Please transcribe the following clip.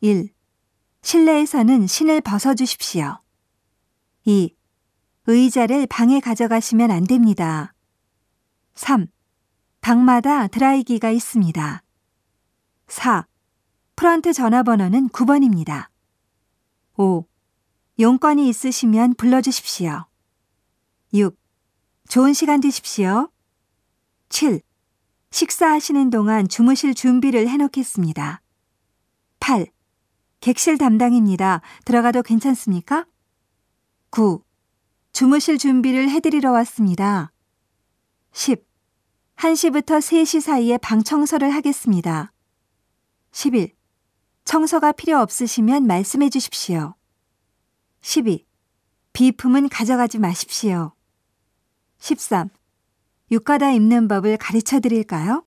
1. 실내에서는 신을 벗어주십시오. 2. 의자를 방에 가져가시면 안 됩니다. 3. 방마다 드라이기가 있습니다. 4. 프런트 전화번호는 9번입니다. 5. 용건이 있으시면 불러주십시오. 6. 좋은 시간 되십시오. 7. 식사하시는 동안 주무실 준비를 해놓겠습니다. 8. 객실 담당입니다. 들어가도 괜찮습니까? 9. 주무실 준비를 해드리러 왔습니다. 10. 1시부터 3시 사이에 방 청소를 하겠습니다. 11. 청소가 필요 없으시면 말씀해 주십시오. 12. 비품은 가져가지 마십시오. 13.浴衣입는 법을 가르쳐 드릴까요?